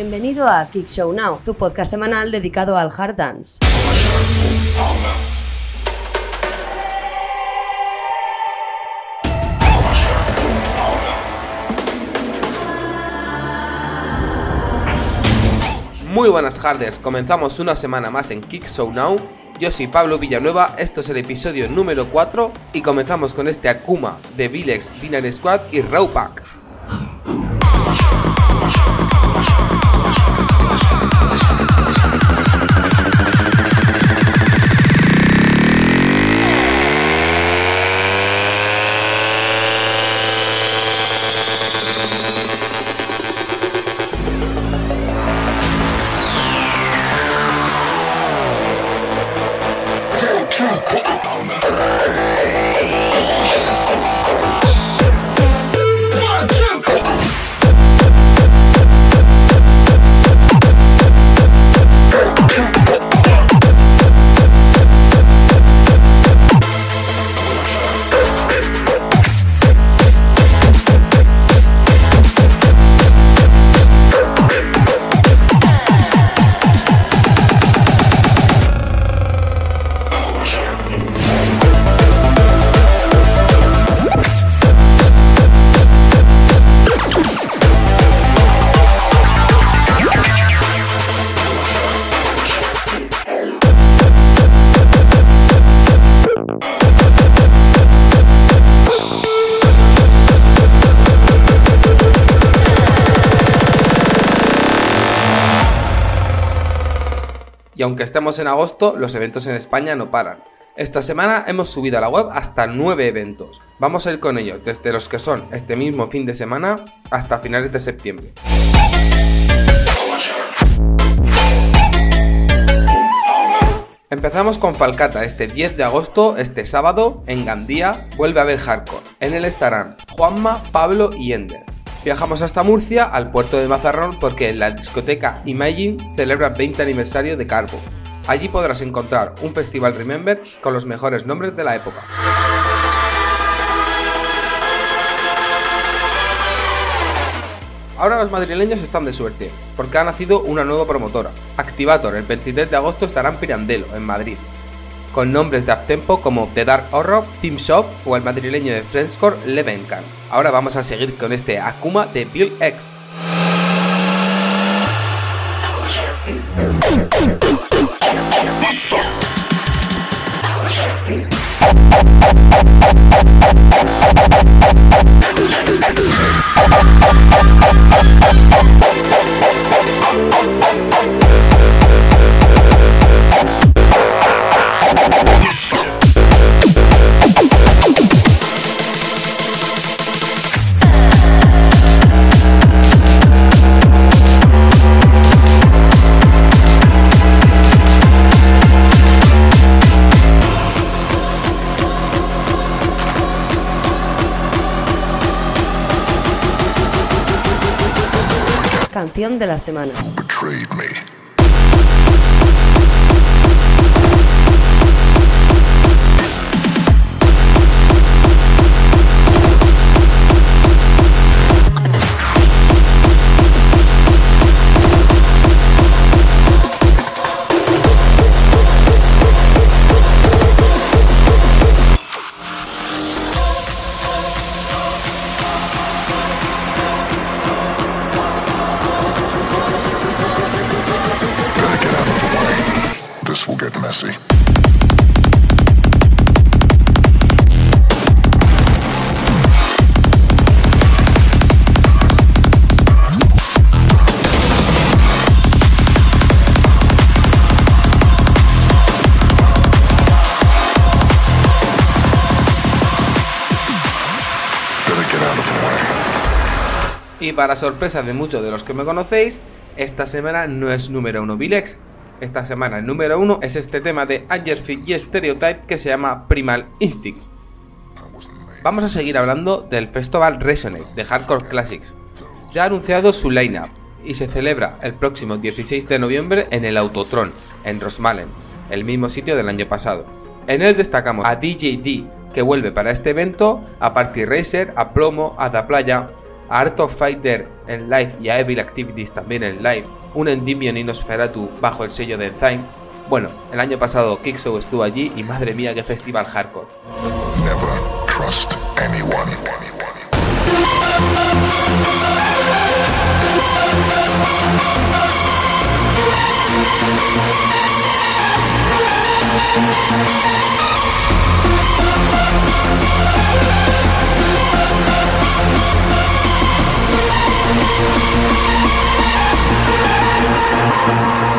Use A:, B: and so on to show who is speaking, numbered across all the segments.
A: Bienvenido a Kick Show Now, tu podcast semanal dedicado al hard dance.
B: Muy buenas harders, comenzamos una semana más en Kick Show Now. Yo soy Pablo Villanueva, esto es el episodio número 4 y comenzamos con este Akuma de Vilex, Dinner Squad y Raw Y aunque estemos en agosto, los eventos en España no paran. Esta semana hemos subido a la web hasta 9 eventos. Vamos a ir con ellos desde los que son este mismo fin de semana hasta finales de septiembre. Empezamos con Falcata este 10 de agosto, este sábado, en Gandía, vuelve a haber hardcore. En él estarán Juanma, Pablo y Ender. Viajamos hasta Murcia, al puerto de Mazarrón, porque la discoteca Imagine celebra 20 aniversario de Carbo. Allí podrás encontrar un festival Remember con los mejores nombres de la época. Ahora los madrileños están de suerte, porque ha nacido una nueva promotora. Activator, el 23 de agosto estará en Pirandello, en Madrid, con nombres de uptempo como The Dark Horror, Team Shop o el madrileño de Friendscore Levenkan. Ahora vamos a seguir con este Akuma de Bill X.
A: Canción de la semana.
C: Will get messy.
B: Y para sorpresa de muchos de los que me conocéis, esta semana no es número uno Vilex. Esta semana el número uno es este tema de Angerfield y Stereotype que se llama Primal Instinct. Vamos a seguir hablando del Festival Resonate de Hardcore Classics. Ya ha anunciado su lineup y se celebra el próximo 16 de noviembre en el Autotron, en Rosmalen, el mismo sitio del año pasado. En él destacamos a DJD, que vuelve para este evento, a Party Racer, a Plomo, a Da Playa, Art of Fighter en live y a Evil Activities también en live, un Endymion y Nosferatu bajo el sello de Enzyme. Bueno, el año pasado Kickshow estuvo allí y madre mía qué festival hardcore.
C: Thank
A: you.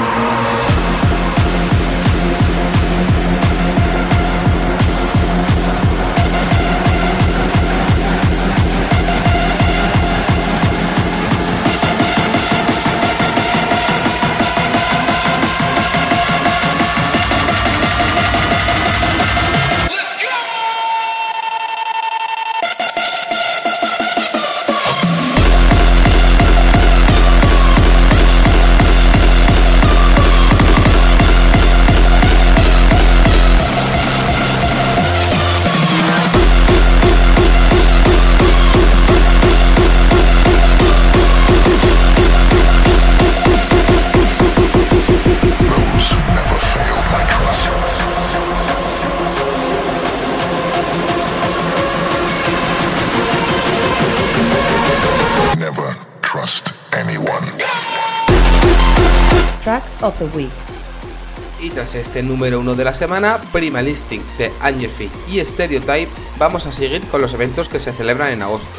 A: Of the Week.
B: Y tras este número uno de la semana, Primal Instinct de Angerfield y Stereotype, vamos a seguir con los eventos que se celebran en agosto.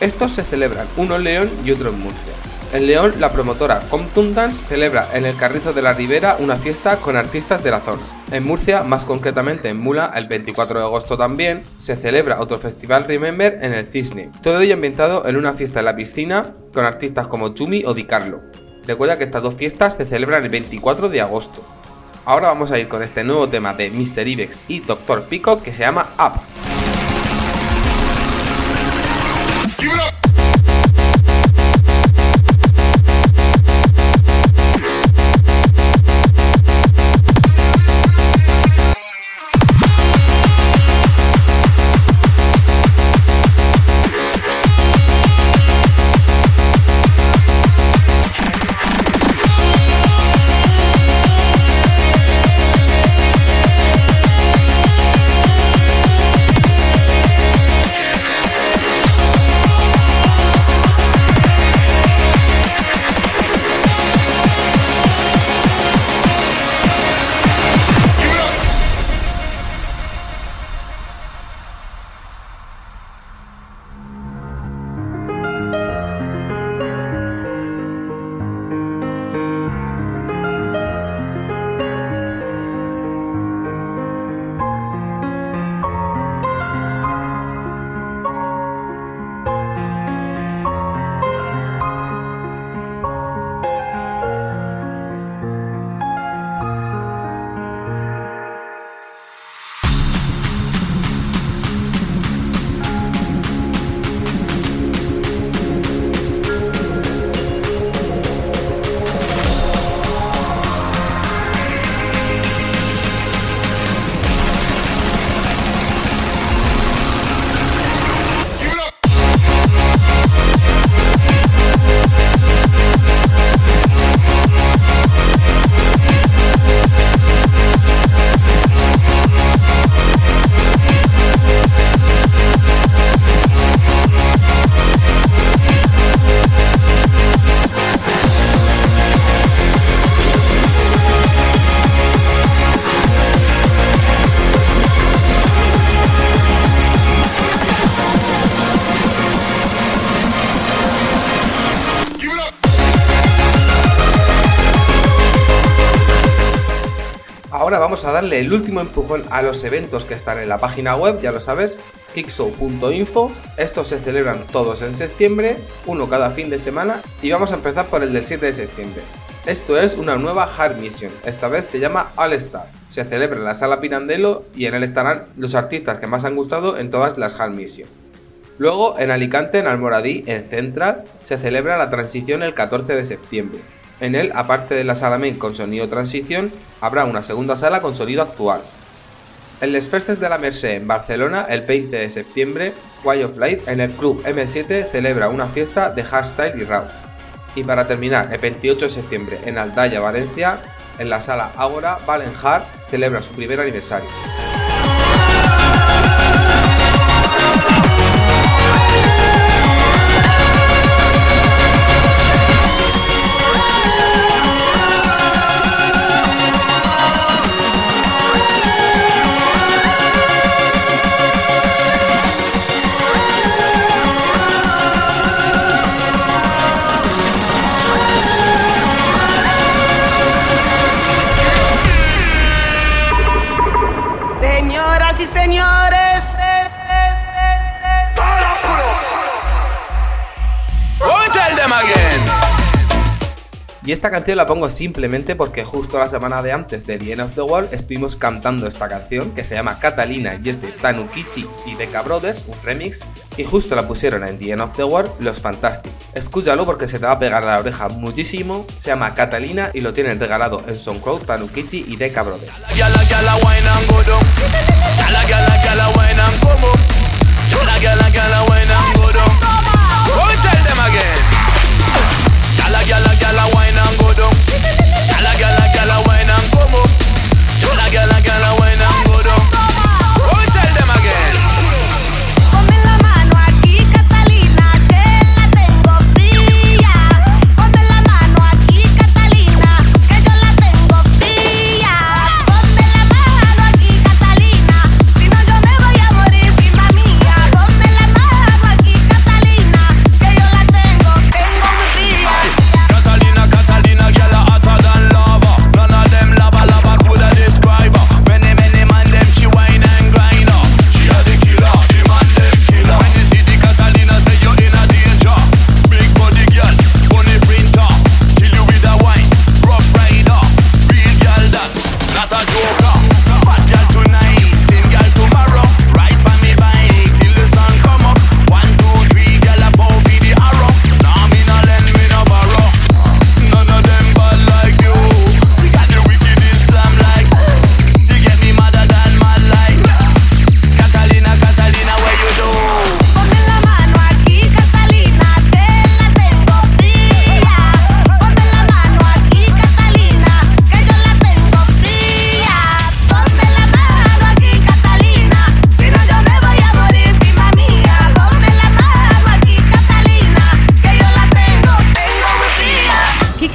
B: Estos se celebran uno en León y otro en Murcia. En León, la promotora Compton Dance celebra en el Carrizo de la Ribera una fiesta con artistas de la zona. En Murcia, más concretamente en Mula, el 24 de agosto también, se celebra otro festival Remember en el Cisne. Todo ello ambientado en una fiesta en la piscina con artistas como Chumi o Di Carlo. Recuerda que estas dos fiestas se celebran el 24 de agosto. Ahora vamos a ir con este nuevo tema de Mr. Ibex y Dr. Pico que se llama Up. Ahora vamos a darle el último empujón a los eventos que están en la página web, ya lo sabes, kickshow.info. Estos se celebran todos en septiembre, uno cada fin de semana, y vamos a empezar por el del 7 de septiembre. Esto es una nueva Hard Mission, esta vez se llama All Star. Se celebra en la sala Pirandelo y en él estarán los artistas que más han gustado en todas las Hard Mission. Luego, en Alicante, en Almoradí, en Central, se celebra la transición el 14 de septiembre. En él, aparte de la sala main con sonido transición, habrá una segunda sala con sonido actual. En Les Festes de la Merced en Barcelona, el 20 de septiembre, Way of Life en el Club M7 celebra una fiesta de hardstyle y rap. Y para terminar, el 28 de septiembre en Aldaya, Valencia, en la sala Ágora, Valen Hard celebra su primer aniversario.
D: Y
B: esta canción la pongo simplemente porque justo la semana de antes de The End of the World estuvimos cantando esta canción que se llama Catalina y es de Tanukichi y de Brothers, un remix, y justo la pusieron en The End of the World los Fantastic. Escúchalo porque se te va a pegar a la oreja muchísimo, se llama Catalina y lo tienen regalado en SoundCloud Tanukichi y Deca Brothers.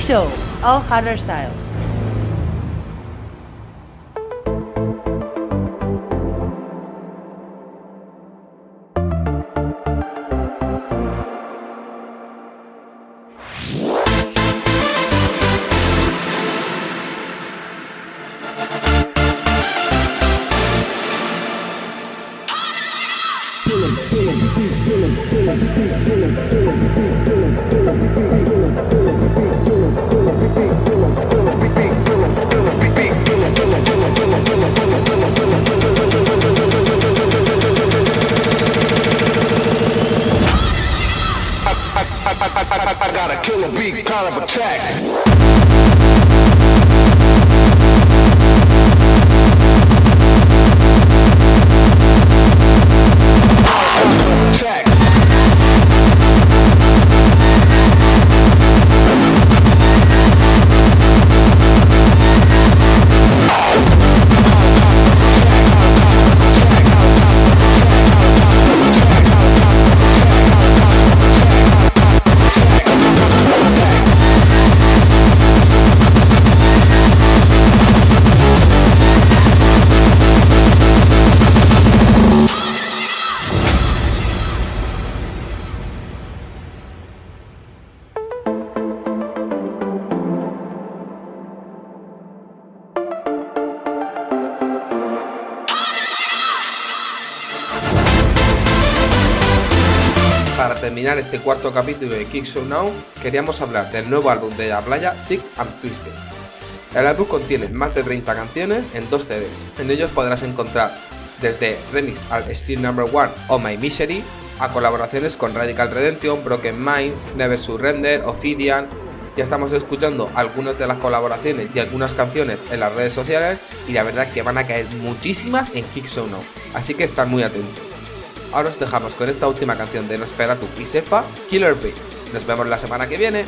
A: Show, all harder styles.
B: Terminar este cuarto capítulo de Kick Show Now, queríamos hablar del nuevo álbum de La Playa, Sick and Twisted. El álbum contiene más de 30 canciones en dos CDs. En ellos podrás encontrar desde remix al Steel Number One o My Misery, a colaboraciones con Radical Redemption, Broken Minds, Never Surrender, Ophidian. Ya estamos escuchando algunas de las colaboraciones y algunas canciones en las redes sociales y la verdad que van a caer muchísimas en Kick Show Now, así que están muy atentos. Ahora os dejamos con esta última canción de Nosferatu y Sefa, Killer Bee. Nos vemos la semana que viene.